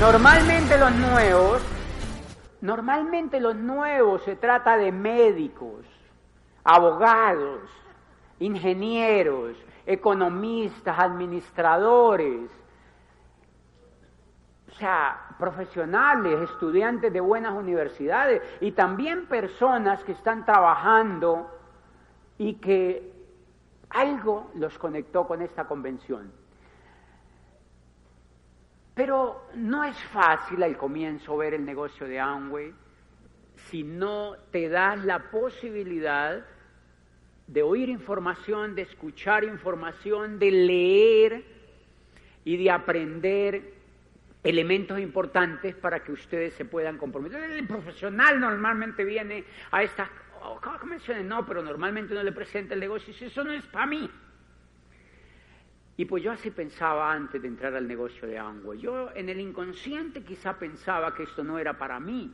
Normalmente los nuevos, normalmente los nuevos se trata de médicos, abogados, ingenieros, economistas, administradores, o sea, profesionales, estudiantes de buenas universidades y también personas que están trabajando y que algo los conectó con esta convención. Pero no es fácil al comienzo ver el negocio de Amway si no te das la posibilidad de oír información, de escuchar información, de leer y de aprender elementos importantes para que ustedes se puedan comprometer. El profesional normalmente viene a estas oh, convenciones, no, pero normalmente no le presenta el negocio y dice, eso no es para mí. Y pues yo así pensaba antes de entrar al negocio de Amway. Yo en el inconsciente quizá pensaba que esto no era para mí.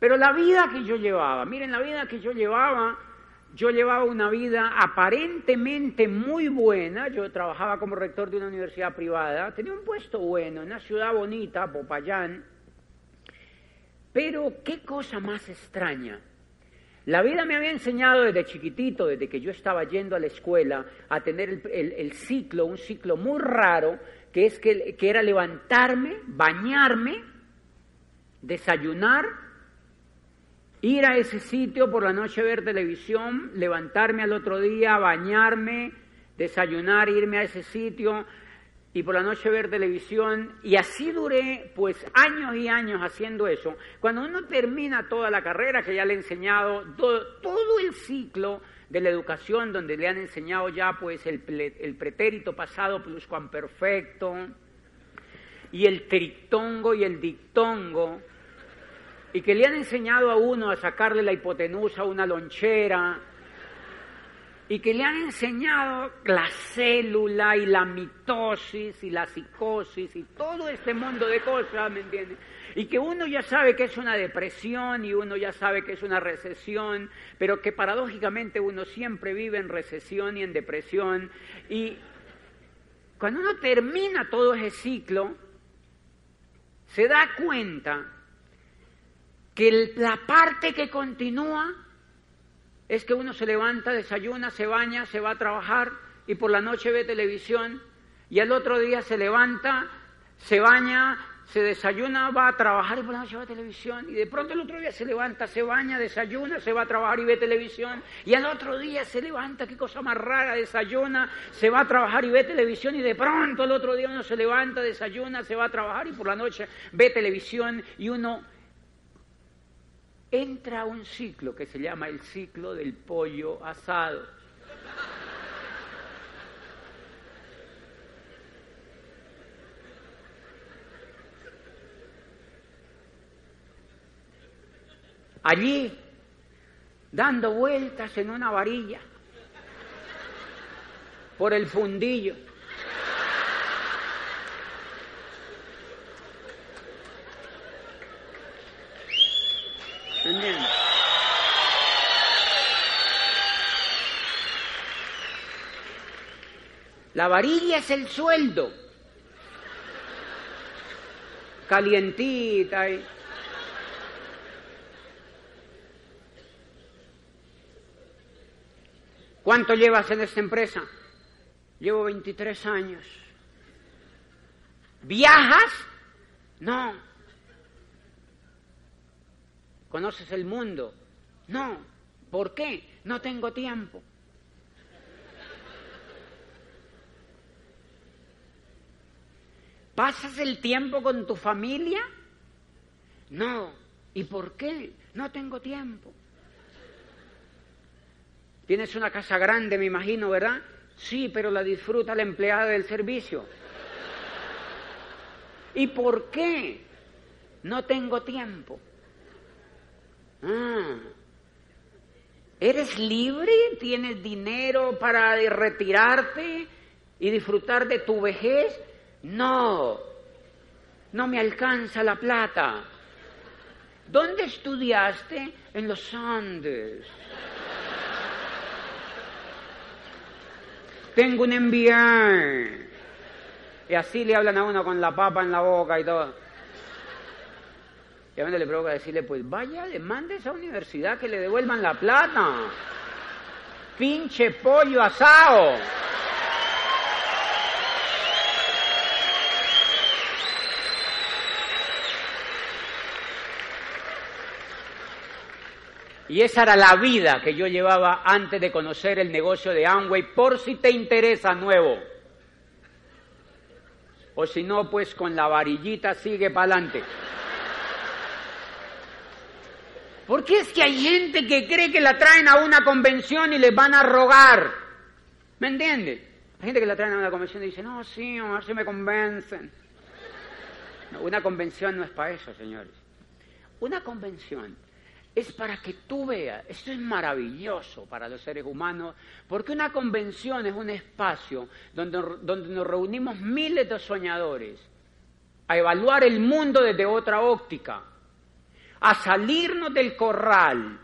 Pero la vida que yo llevaba, miren, la vida que yo llevaba, yo llevaba una vida aparentemente muy buena. Yo trabajaba como rector de una universidad privada, tenía un puesto bueno, en una ciudad bonita, Popayán. Pero qué cosa más extraña. La vida me había enseñado desde chiquitito, desde que yo estaba yendo a la escuela, a tener el, ciclo, un ciclo muy raro, que es que, que era levantarme, bañarme, desayunar, ir a ese sitio por la noche ver televisión, levantarme al otro día, bañarme, desayunar, irme a ese sitio, y por la noche ver televisión y así duré pues años y años haciendo eso. Cuando uno termina toda la carrera que ya le he enseñado, todo, el ciclo de la educación donde le han enseñado ya pues el, el pretérito pasado pluscuamperfecto y el trictongo y el dictongo y que le han enseñado a uno a sacarle la hipotenusa a una lonchera y que le han enseñado la célula y la mitosis y la psicosis y todo este mundo de cosas, ¿me entiendes? Y que uno ya sabe que es una depresión y uno ya sabe que es una recesión, pero que paradójicamente uno siempre vive en recesión y en depresión. Y cuando uno termina todo ese ciclo, se da cuenta que la parte que continúa es que uno se levanta, desayuna, se baña, se va a trabajar y por la noche ve televisión y al otro día se levanta, se baña, se desayuna, va a trabajar y por la noche ve televisión y de pronto el otro día se levanta, se baña, desayuna, se va a trabajar y ve televisión y al otro día se levanta, qué cosa más rara, desayuna, se va a trabajar y ve televisión y de pronto el otro día uno se levanta, desayuna, se va a trabajar y por la noche ve televisión y uno entra un ciclo que se llama el ciclo del pollo asado. Allí, dando vueltas en una varilla por el fundillo. La varilla es el sueldo. Calientita. Y... ¿Cuánto llevas en esta empresa? Llevo 23 años. ¿Viajas? No. ¿Conoces el mundo? No. ¿Por qué? No tengo tiempo. ¿Pasas el tiempo con tu familia? No. ¿Y por qué? No tengo tiempo. Tienes una casa grande, me imagino, ¿verdad? Sí, pero la disfruta la empleada del servicio. ¿Y por qué? No tengo tiempo. Ah, ¿Eres libre? ¿Tienes dinero para retirarte y disfrutar de tu vejez? No, no me alcanza la plata. ¿Dónde estudiaste? En los Andes. Tengo un MBA. Y así le hablan a uno con la papa en la boca y todo. Y a mí le provoca decirle, pues vaya, le mande a esa universidad que le devuelvan la plata. Pinche pollo asado. Y esa era la vida que yo llevaba antes de conocer el negocio de Amway, por si te interesa nuevo. O si no, pues con la varillita sigue para adelante. Porque es que hay gente que cree que la traen a una convención y les van a rogar. ¿Me entiendes? Hay gente que la traen a una convención y dice, no, sí, a ver si me convencen. una convención no es para eso, señores. Una convención es para que tú veas, esto es maravilloso para los seres humanos, porque una convención es un espacio donde, donde nos reunimos miles de soñadores a evaluar el mundo desde otra óptica, a salirnos del corral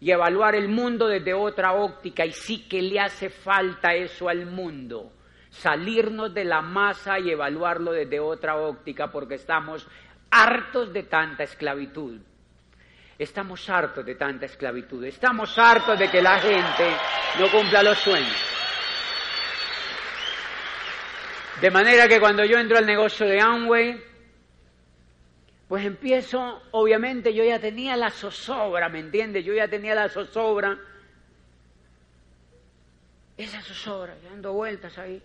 y evaluar el mundo desde otra óptica, y sí que le hace falta eso al mundo, salirnos de la masa y evaluarlo desde otra óptica, porque estamos hartos de tanta esclavitud. Estamos hartos de tanta esclavitud, estamos hartos de que la gente no cumpla los sueños. De manera que cuando yo entro al negocio de Amway, pues empiezo, obviamente yo ya tenía la zozobra, ¿me entiendes? Yo ya tenía la zozobra. Esa zozobra, dando vueltas ahí.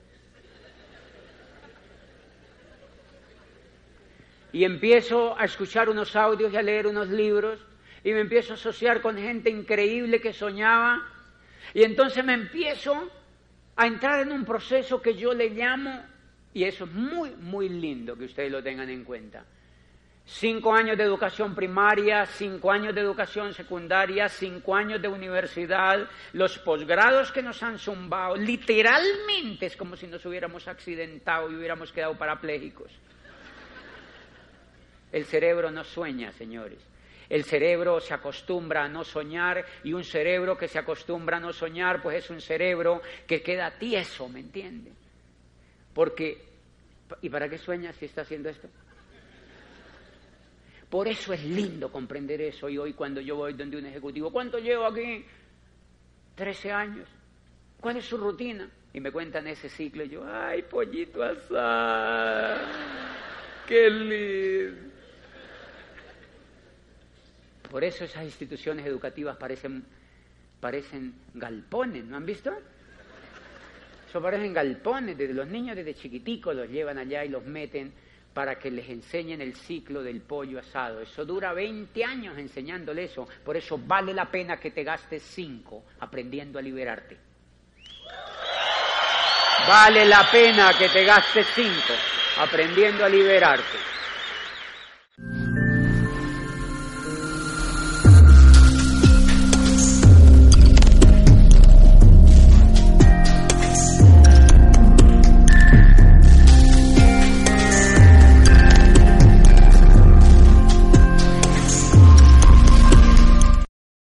Y empiezo a escuchar unos audios y a leer unos libros y me empiezo a asociar con gente increíble que soñaba y entonces me empiezo a entrar en un proceso que yo le llamo, y eso es muy, muy lindo que ustedes lo tengan en cuenta. Cinco años de educación primaria, cinco años de educación secundaria, cinco años de universidad, los posgrados que nos han zumbado, literalmente es como si nos hubiéramos accidentado y hubiéramos quedado parapléjicos. El cerebro no sueña, señores. El cerebro se acostumbra a no soñar y un cerebro que se acostumbra a no soñar, pues es un cerebro que queda tieso, ¿me entiende? Porque, ¿y para qué sueña si está haciendo esto? Por eso es lindo comprender eso y hoy cuando yo voy donde un ejecutivo, ¿cuánto llevo aquí? Trece años. ¿Cuál es su rutina? Y me cuentan ese ciclo y yo, ay, pollito asado, qué lindo. Por eso esas instituciones educativas parecen, parecen galpones, ¿no han visto? Eso parecen galpones, desde los niños desde chiquiticos los llevan allá y los meten para que les enseñen el ciclo del pollo asado. Eso dura 20 años enseñándole eso, por eso vale la pena que te gastes 5 aprendiendo a liberarte. Vale la pena que te gastes 5 aprendiendo a liberarte.